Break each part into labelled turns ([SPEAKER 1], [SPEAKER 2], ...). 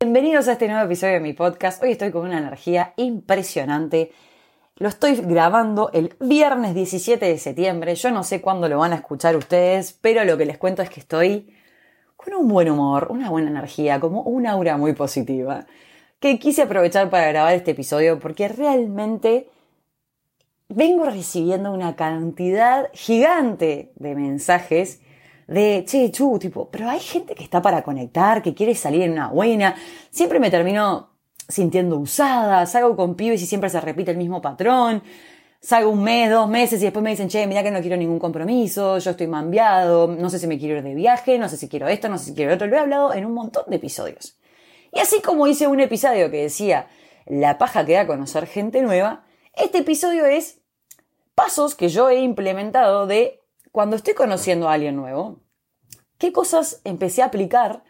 [SPEAKER 1] Bienvenidos a este nuevo episodio de mi podcast. Hoy estoy con una energía impresionante. Lo estoy grabando el viernes 17 de septiembre. Yo no sé cuándo lo van a escuchar ustedes, pero lo que les cuento es que estoy con un buen humor, una buena energía, como un aura muy positiva. Que quise aprovechar para grabar este episodio porque realmente vengo recibiendo una cantidad gigante de mensajes de, che, chu, tipo, pero hay gente que está para conectar, que quiere salir en una buena. Siempre me termino sintiendo usada, salgo con pibes y siempre se repite el mismo patrón. Salgo un mes, dos meses y después me dicen, che, mira que no quiero ningún compromiso, yo estoy mambiado, no sé si me quiero ir de viaje, no sé si quiero esto, no sé si quiero otro. Lo he hablado en un montón de episodios. Y así como hice un episodio que decía la paja que da conocer gente nueva, este episodio es pasos que yo he implementado de cuando estoy conociendo a alguien nuevo, ¿qué cosas empecé a aplicar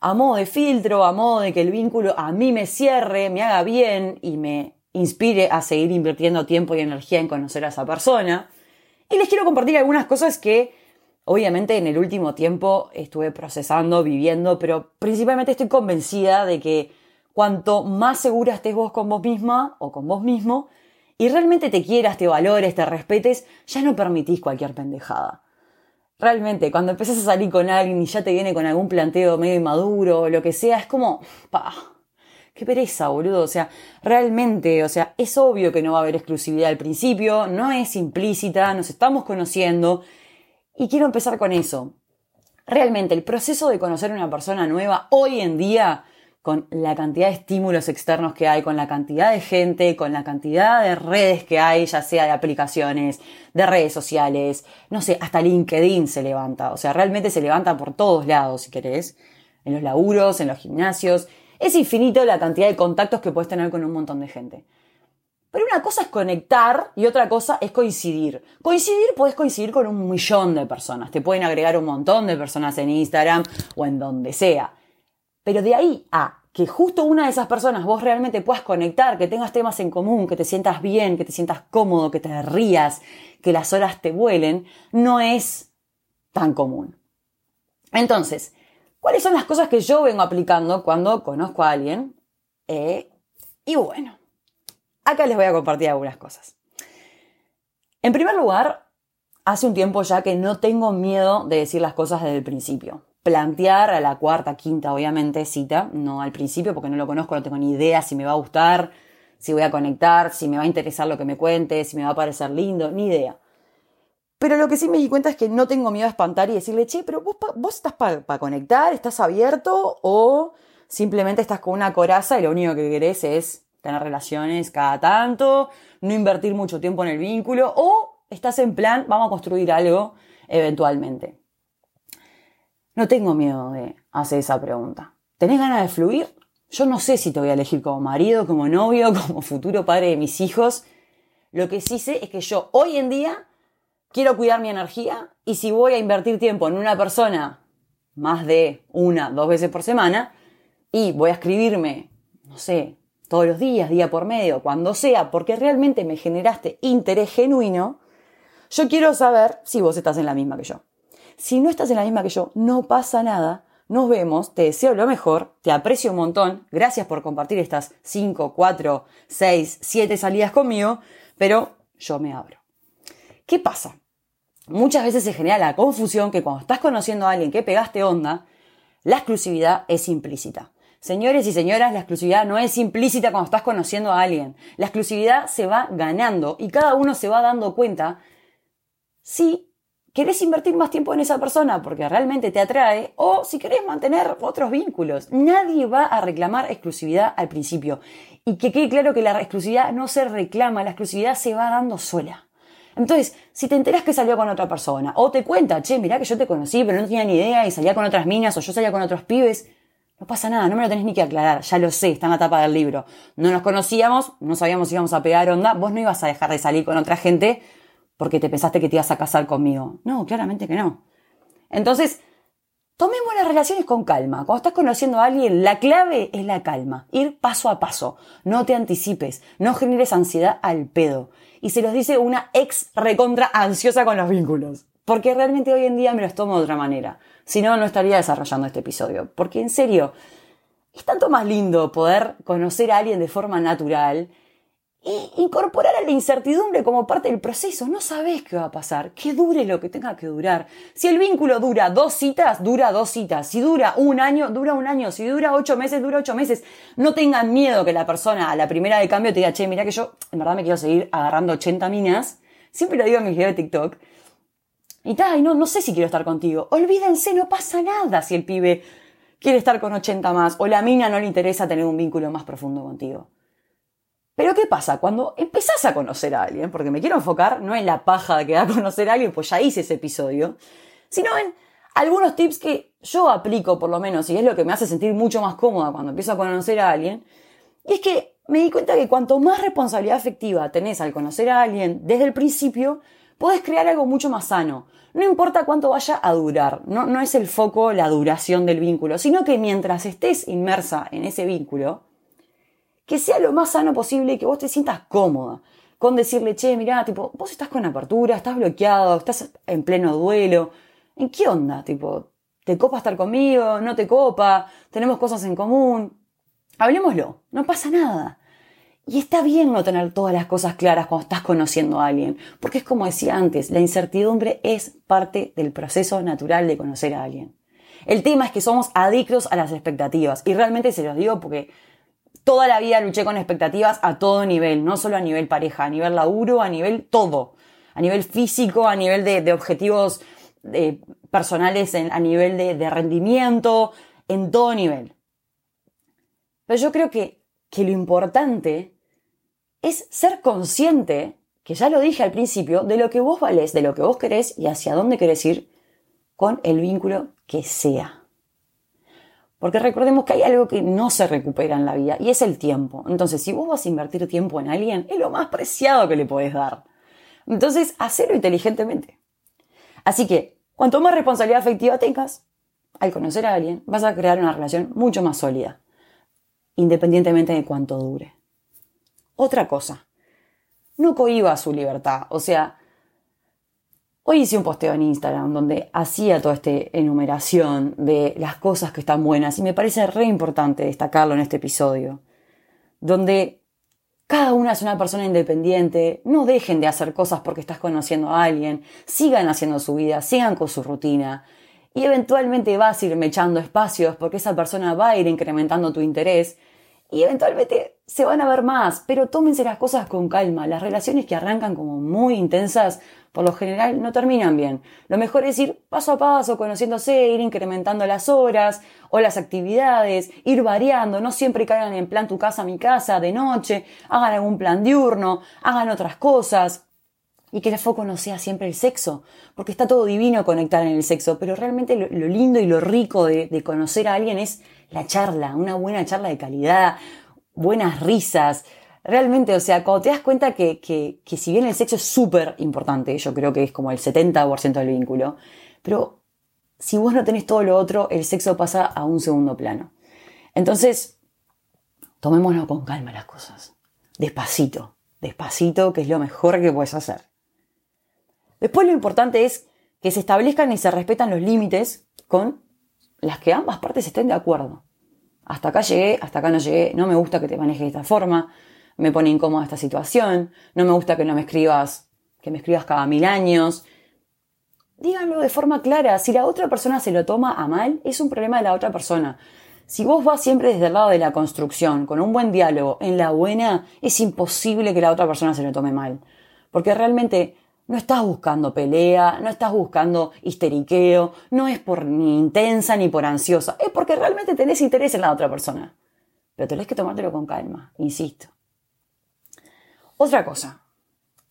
[SPEAKER 1] a modo de filtro, a modo de que el vínculo a mí me cierre, me haga bien y me inspire a seguir invirtiendo tiempo y energía en conocer a esa persona? Y les quiero compartir algunas cosas que obviamente en el último tiempo estuve procesando, viviendo, pero principalmente estoy convencida de que cuanto más segura estés vos con vos misma o con vos mismo, y realmente te quieras, te valores, te respetes, ya no permitís cualquier pendejada. Realmente, cuando empezás a salir con alguien y ya te viene con algún planteo medio inmaduro lo que sea, es como, pa, qué pereza, boludo. O sea, realmente, o sea, es obvio que no va a haber exclusividad al principio, no es implícita, nos estamos conociendo. Y quiero empezar con eso. Realmente, el proceso de conocer a una persona nueva hoy en día con la cantidad de estímulos externos que hay, con la cantidad de gente, con la cantidad de redes que hay, ya sea de aplicaciones, de redes sociales, no sé, hasta LinkedIn se levanta, o sea, realmente se levanta por todos lados, si querés, en los laburos, en los gimnasios, es infinito la cantidad de contactos que puedes tener con un montón de gente. Pero una cosa es conectar y otra cosa es coincidir. Coincidir puedes coincidir con un millón de personas. Te pueden agregar un montón de personas en Instagram o en donde sea. Pero de ahí a que justo una de esas personas vos realmente puedas conectar, que tengas temas en común, que te sientas bien, que te sientas cómodo, que te rías, que las horas te vuelen, no es tan común. Entonces, ¿cuáles son las cosas que yo vengo aplicando cuando conozco a alguien? Eh, y bueno, acá les voy a compartir algunas cosas. En primer lugar, hace un tiempo ya que no tengo miedo de decir las cosas desde el principio plantear a la cuarta, quinta, obviamente, cita, no al principio porque no lo conozco, no tengo ni idea si me va a gustar, si voy a conectar, si me va a interesar lo que me cuente, si me va a parecer lindo, ni idea. Pero lo que sí me di cuenta es que no tengo miedo a espantar y decirle, che, pero vos, vos estás para conectar, estás abierto o simplemente estás con una coraza y lo único que querés es tener relaciones cada tanto, no invertir mucho tiempo en el vínculo o estás en plan, vamos a construir algo eventualmente. No tengo miedo de hacer esa pregunta. ¿Tenés ganas de fluir? Yo no sé si te voy a elegir como marido, como novio, como futuro padre de mis hijos. Lo que sí sé es que yo hoy en día quiero cuidar mi energía y si voy a invertir tiempo en una persona más de una, dos veces por semana y voy a escribirme, no sé, todos los días, día por medio, cuando sea, porque realmente me generaste interés genuino, yo quiero saber si vos estás en la misma que yo. Si no estás en la misma que yo, no pasa nada. Nos vemos, te deseo lo mejor, te aprecio un montón, gracias por compartir estas 5, 4, 6, 7 salidas conmigo, pero yo me abro. ¿Qué pasa? Muchas veces se genera la confusión que cuando estás conociendo a alguien que pegaste onda, la exclusividad es implícita. Señores y señoras, la exclusividad no es implícita cuando estás conociendo a alguien. La exclusividad se va ganando y cada uno se va dando cuenta si querés invertir más tiempo en esa persona porque realmente te atrae o si querés mantener otros vínculos. Nadie va a reclamar exclusividad al principio. Y que quede claro que la exclusividad no se reclama, la exclusividad se va dando sola. Entonces, si te enteras que salió con otra persona, o te cuenta, che, mirá que yo te conocí, pero no tenía ni idea y salía con otras minas, o yo salía con otros pibes, no pasa nada, no me lo tenés ni que aclarar, ya lo sé, está en la tapa del libro. No nos conocíamos, no sabíamos si íbamos a pegar onda, vos no ibas a dejar de salir con otra gente porque te pensaste que te ibas a casar conmigo. No, claramente que no. Entonces, tomemos las relaciones con calma. Cuando estás conociendo a alguien, la clave es la calma. Ir paso a paso. No te anticipes. No generes ansiedad al pedo. Y se los dice una ex recontra ansiosa con los vínculos. Porque realmente hoy en día me los tomo de otra manera. Si no, no estaría desarrollando este episodio. Porque en serio, es tanto más lindo poder conocer a alguien de forma natural incorporar a la incertidumbre como parte del proceso. No sabes qué va a pasar, que dure lo que tenga que durar. Si el vínculo dura dos citas, dura dos citas. Si dura un año, dura un año. Si dura ocho meses, dura ocho meses. No tengan miedo que la persona a la primera de cambio te diga, che, mira que yo en verdad me quiero seguir agarrando 80 minas. Siempre lo digo en mis videos de TikTok. Y tal, no, no sé si quiero estar contigo. Olvídense, no pasa nada si el pibe quiere estar con 80 más o la mina no le interesa tener un vínculo más profundo contigo. Pero ¿qué pasa? Cuando empezás a conocer a alguien, porque me quiero enfocar no en la paja que da a conocer a alguien, pues ya hice ese episodio, sino en algunos tips que yo aplico por lo menos y es lo que me hace sentir mucho más cómoda cuando empiezo a conocer a alguien, y es que me di cuenta que cuanto más responsabilidad afectiva tenés al conocer a alguien desde el principio, podés crear algo mucho más sano. No importa cuánto vaya a durar, no, no es el foco la duración del vínculo, sino que mientras estés inmersa en ese vínculo, que sea lo más sano posible y que vos te sientas cómoda. Con decirle, che, mirá, tipo, vos estás con apertura, estás bloqueado, estás en pleno duelo. ¿En qué onda? Tipo, ¿te copa estar conmigo? ¿No te copa? ¿Tenemos cosas en común? Hablemoslo, no pasa nada. Y está bien no tener todas las cosas claras cuando estás conociendo a alguien, porque es como decía antes, la incertidumbre es parte del proceso natural de conocer a alguien. El tema es que somos adictos a las expectativas, y realmente se los digo porque toda la vida luché con expectativas a todo nivel, no solo a nivel pareja, a nivel laburo, a nivel todo, a nivel físico, a nivel de, objetivos eh, personales, a nivel de, rendimiento, en todo nivel. Pero yo creo que, que lo importante es ser consciente, que ya lo dije al principio, de lo que vos valés, de lo que vos querés y hacia dónde querés ir con el vínculo que sea. Porque recordemos que hay algo que no se recupera en la vida y es el tiempo. Entonces, si vos vas a invertir tiempo en alguien, es lo más preciado que le podés dar. Entonces, hacelo inteligentemente. Así que, cuanto más responsabilidad afectiva tengas, al conocer a alguien, vas a crear una relación mucho más sólida, independientemente de cuánto dure. Otra cosa, no cohiba su libertad. O sea, Hoy hice un posteo en Instagram donde hacía toda esta enumeración de las cosas que están buenas y me parece re importante destacarlo en este episodio. Donde cada una es una persona independiente, no dejen de hacer cosas porque estás conociendo a alguien, sigan haciendo su vida, sigan con su rutina y eventualmente vas a ir mechando espacios porque esa persona va a ir incrementando tu interés y eventualmente se van a ver más, pero tómense las cosas con calma. Las relaciones que arrancan como muy intensas por lo general no terminan bien. Lo mejor es ir paso a paso, conociéndose, ir incrementando las horas o las actividades, ir variando, no siempre caigan en plan tu casa, mi casa, de noche, hagan algún plan diurno, hagan otras cosas. Y que el foco no sea siempre el sexo, porque está todo divino conectar en el sexo, pero realmente lo, lindo y lo rico de, de conocer a alguien es la charla, una buena charla de calidad, buenas risas, realmente, o sea, cuando te das cuenta que, que, que si bien el sexo es súper importante, yo creo que es como el 70% del vínculo, pero si vos no tenés todo lo otro, el sexo pasa a un segundo plano. Entonces, tomémonos con calma las cosas. Despacito, despacito, que es lo mejor que puedes hacer. Después lo importante es que se establezcan y se respetan los límites con las que ambas partes estén de acuerdo. Hasta acá llegué, hasta acá no llegué, no me gusta que te manejes de esta forma, me pone incómoda esta situación, no me gusta que no me escribas, que me escribas cada mil años. Díganlo de forma clara, si la otra persona se lo toma a mal, es un problema de la otra persona. Si vos vas siempre desde el lado de la construcción, con un buen diálogo, en la buena, es imposible que la otra persona se lo tome mal. Porque realmente no estás buscando pelea, no estás buscando histeriqueo, no es por ni intensa ni por ansiosa, es porque realmente tenés interés en la otra persona. Pero tenés que tomártelo con calma, insisto. Otra cosa,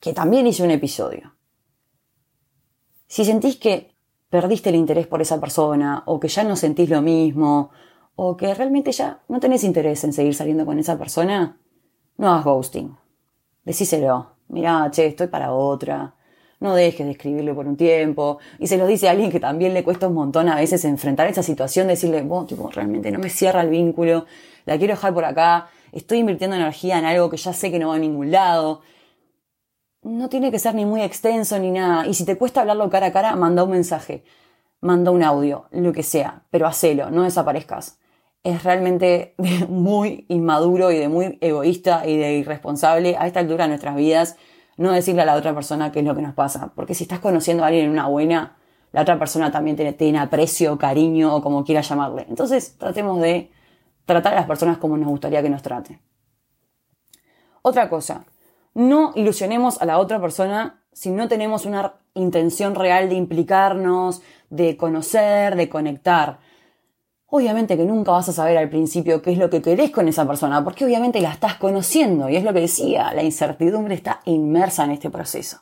[SPEAKER 1] que también hice un episodio. Si sentís que perdiste el interés por esa persona, o que ya no sentís lo mismo, o que realmente ya no tenés interés en seguir saliendo con esa persona, no hagas ghosting. Decíselo. Mirá, che, estoy para otra. No dejes de escribirle por un tiempo. Y se lo dice a alguien que también le cuesta un montón a veces enfrentar esa situación, decirle, vos, tipo, realmente no me cierra el vínculo, la quiero dejar por acá, estoy invirtiendo energía en algo que ya sé que no va a ningún lado. No tiene que ser ni muy extenso ni nada. Y si te cuesta hablarlo cara a cara, manda un mensaje, manda un audio, lo que sea, pero hacelo, no desaparezcas. es realmente muy inmaduro y de muy egoísta y de irresponsable a esta altura de nuestras vidas no decirle a la otra persona qué es lo que nos pasa. Porque si estás conociendo a alguien en una buena, la otra persona también tiene, tiene aprecio, cariño o como quiera llamarle. Entonces tratemos de tratar a las personas como nos gustaría que nos trate. Otra cosa, no ilusionemos a la otra persona si no tenemos una intención real de implicarnos, de conocer, de conectar. Obviamente que nunca vas a saber al principio qué es lo que querés con esa persona, porque obviamente la estás conociendo y es lo que decía, la incertidumbre está inmersa en este proceso.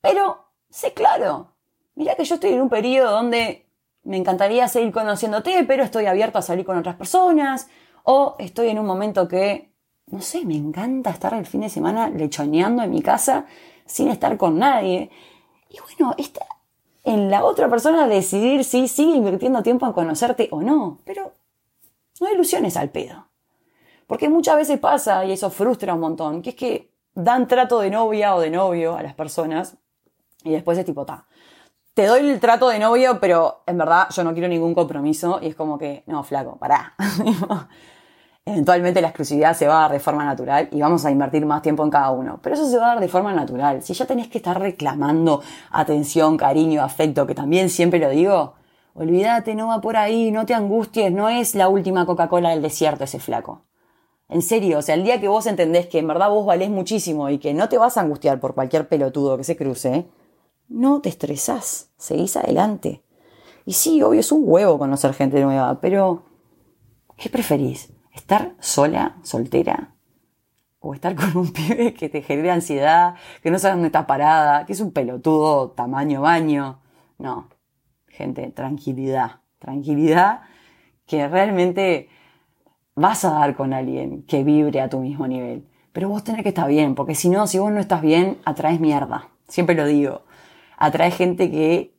[SPEAKER 1] Pero, sé claro, mira que yo estoy en un periodo donde me encantaría seguir conociéndote, pero estoy abierto a salir con otras personas, o estoy en un momento que, no sé, me encanta estar el fin de semana lechoneando en mi casa sin estar con nadie. Y bueno, esta, en la otra persona decidir si sigue invirtiendo tiempo en conocerte o no. Pero no ilusiones al pedo. Porque muchas veces pasa, y eso frustra un montón, que es que dan trato de novia o de novio a las personas y después es tipo, ta, te doy el trato de novio, pero en verdad yo no quiero ningún compromiso y es como que, no, flaco, pará. Eventualmente la exclusividad se va a dar de forma natural y vamos a invertir más tiempo en cada uno. Pero eso se va a dar de forma natural. Si ya tenés que estar reclamando atención, cariño, afecto, que también siempre lo digo, olvídate, no va por ahí, no te angusties, no es la última Coca-Cola del desierto ese flaco. En serio, o sea, el día que vos entendés que en verdad vos valés muchísimo y que no te vas a angustiar por cualquier pelotudo que se cruce, no te estresás, seguís adelante. Y sí, obvio, es un huevo conocer gente nueva, pero ¿qué preferís? estar sola, soltera, o estar con un pibe que te genera ansiedad, que no sabes dónde está parada, que es un pelotudo tamaño baño. No, gente, tranquilidad, tranquilidad que realmente vas a dar con alguien que vibre a tu mismo nivel. Pero vos tenés que estar bien, porque si no, si vos no estás bien, atraes mierda. Siempre lo digo. Atraes gente que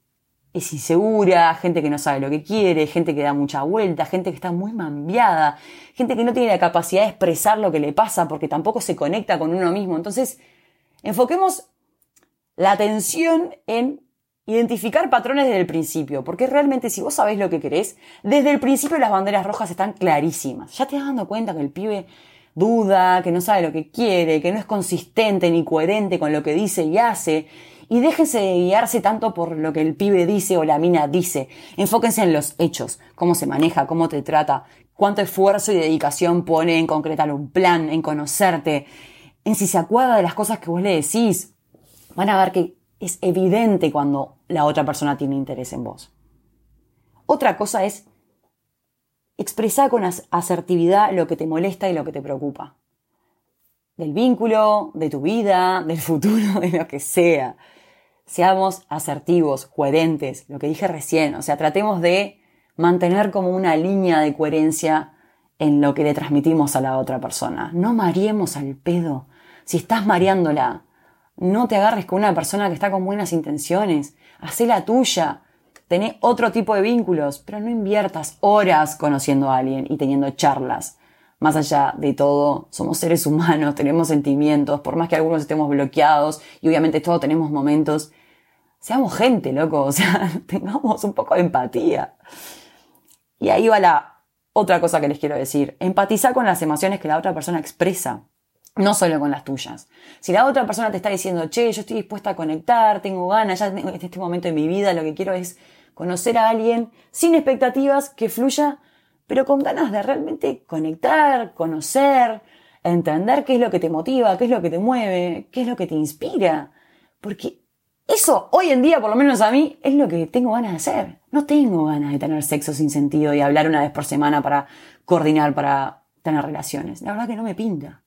[SPEAKER 1] es insegura, gente que no sabe lo que quiere, gente que da mucha vuelta, gente que está muy mambiada, gente que no tiene la capacidad de expresar lo que le pasa porque tampoco se conecta con uno mismo. Entonces, enfoquemos la atención en identificar patrones desde el principio, porque realmente si vos sabés lo que querés, desde el principio las banderas rojas están clarísimas. Ya te das dando cuenta que el pibe duda, que no sabe lo que quiere, que no es consistente ni coherente con lo que dice y hace, y déjense de guiarse tanto por lo que el pibe dice o la mina dice. Enfóquense en los hechos, cómo se maneja, cómo te trata, cuánto esfuerzo y dedicación pone en concretar un plan, en conocerte, en si se acuerda de las cosas que vos le decís. Van a ver que es evidente cuando la otra persona tiene interés en vos. Otra cosa es expresar con asertividad lo que te molesta y lo que te preocupa. Del vínculo, de tu vida, del futuro, de lo que sea seamos asertivos, coherentes, lo que dije recién, o sea, tratemos de mantener como una línea de coherencia en lo que le transmitimos a la otra persona. No mareemos al pedo. Si estás mareándola, no te agarres con una persona que está con buenas intenciones. Hacé la tuya. Tené otro tipo de vínculos, pero no inviertas horas conociendo a alguien y teniendo charlas. Más allá de todo, somos seres humanos, tenemos sentimientos, por más que algunos estemos bloqueados y obviamente todos tenemos momentos seamos gente, loco, o sea, tengamos un poco de empatía. Y ahí va la otra cosa que les quiero decir. Empatizar con las emociones que la otra persona expresa, no solo con las tuyas. Si la otra persona te está diciendo, che, yo estoy dispuesta a conectar, tengo ganas, ya en este momento de mi vida lo que quiero es conocer a alguien sin expectativas, que fluya, pero con ganas de realmente conectar, conocer, entender qué es lo que te motiva, qué es lo que te mueve, qué es lo que te inspira. Porque eso, hoy en día, por lo menos a mí, es lo que tengo ganas de hacer. No tengo ganas de tener sexo sin sentido y hablar una vez por semana para coordinar, para tener relaciones. La verdad que no me pinta.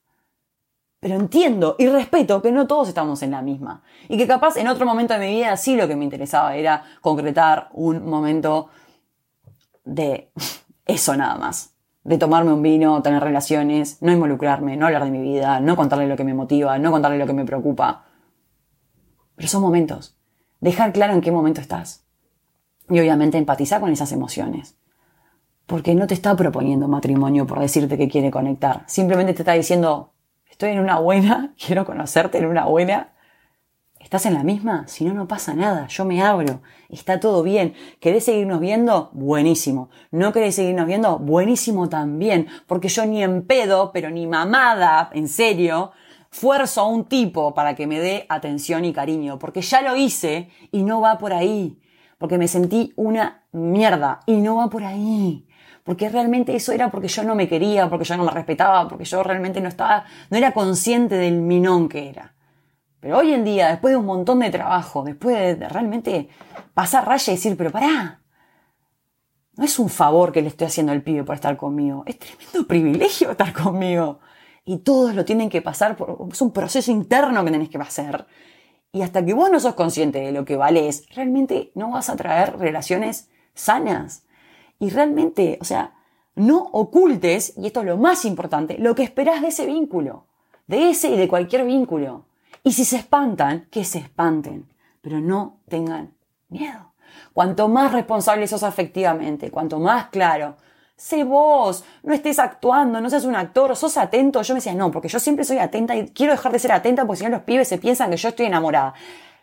[SPEAKER 1] Pero entiendo y respeto que no todos estamos en la misma. Y que capaz en otro momento de mi vida sí lo que me interesaba era concretar un momento de eso nada más. De tomarme un vino, tener relaciones, no involucrarme, no hablar de mi vida, no contarle lo que me motiva, no contarle lo que me preocupa pero son momentos. Dejar claro en qué momento estás. Y obviamente empatizar con esas emociones. Porque no te está proponiendo matrimonio por decirte que quiere conectar. Simplemente te está diciendo, estoy en una buena, quiero conocerte en una buena. ¿Estás en la misma? Si no, no pasa nada. Yo me abro. Está todo bien. ¿Querés seguirnos viendo? Buenísimo. ¿No querés seguirnos viendo? Buenísimo también. Porque yo ni en pedo, pero ni mamada, en serio, fuerzo a un tipo para que me dé atención y cariño. Porque ya lo hice y no va por ahí. Porque me sentí una mierda y no va por ahí. Porque realmente eso era porque yo no me quería, porque yo no me respetaba, porque yo realmente no estaba, no era consciente del minón que era. Pero hoy en día, después de un montón de trabajo, después de realmente pasar raya y decir, pero pará, no es un favor que le estoy haciendo al pibe por estar conmigo, es tremendo privilegio estar conmigo. Y todos lo tienen que pasar por, es un proceso interno que tenés que hacer. Y hasta que vos no sos consciente de lo que vales, realmente no vas a traer relaciones sanas. Y realmente, o sea, no ocultes, y esto es lo más importante, lo que esperás de ese vínculo, de ese y de cualquier vínculo. Y si se espantan, que se espanten, pero no tengan miedo. Cuanto más responsable sos afectivamente, cuanto más claro, sé vos, no estés actuando, no seas un actor, sos atento. Yo me decía, no, porque yo siempre soy atenta y quiero dejar de ser atenta porque si no los pibes se piensan que yo estoy enamorada.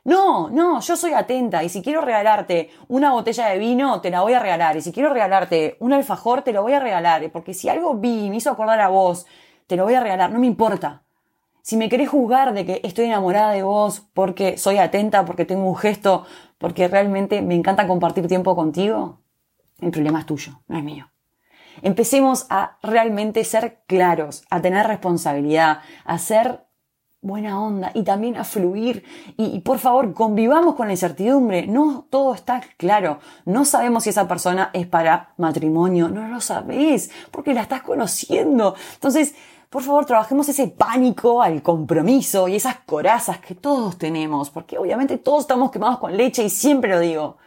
[SPEAKER 1] No, no, yo soy atenta y si quiero regalarte una botella de vino, te la voy a regalar. Y si quiero regalarte un alfajor, te lo voy a regalar. Porque si algo vi y me hizo acordar a vos, te lo voy a regalar, no me importa. Si me querés juzgar de que estoy enamorada de vos porque soy atenta, porque tengo un gesto, porque realmente me encanta compartir tiempo contigo, el problema es tuyo, no es mío. Empecemos a realmente ser claros, a tener responsabilidad, a ser buena onda y también a fluir. Y, por favor, convivamos con la incertidumbre. No todo está claro. No sabemos si esa persona es para matrimonio. No lo sabés porque la estás conociendo. Entonces, por favor, trabajemos ese pánico al compromiso y esas corazas que todos tenemos, porque obviamente todos estamos quemados con leche y siempre lo digo.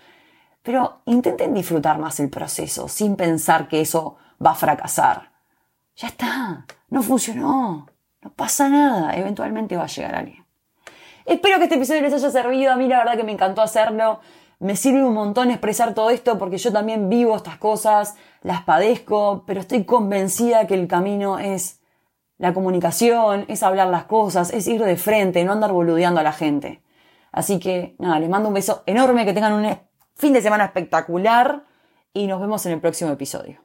[SPEAKER 1] Pero intenten disfrutar más el proceso sin pensar que eso va a fracasar. Ya está, no funcionó, no pasa nada, eventualmente va a llegar alguien. Espero que este episodio les haya servido, a mí la verdad que me encantó hacerlo. Me sirve un montón expresar todo esto porque yo también vivo estas cosas, las padezco, pero estoy convencida que el camino es la comunicación es hablar las cosas, es ir de frente, no andar boludeando a la gente. Así que nada, les mando un beso enorme, que tengan un fin de semana espectacular y nos vemos en el próximo episodio.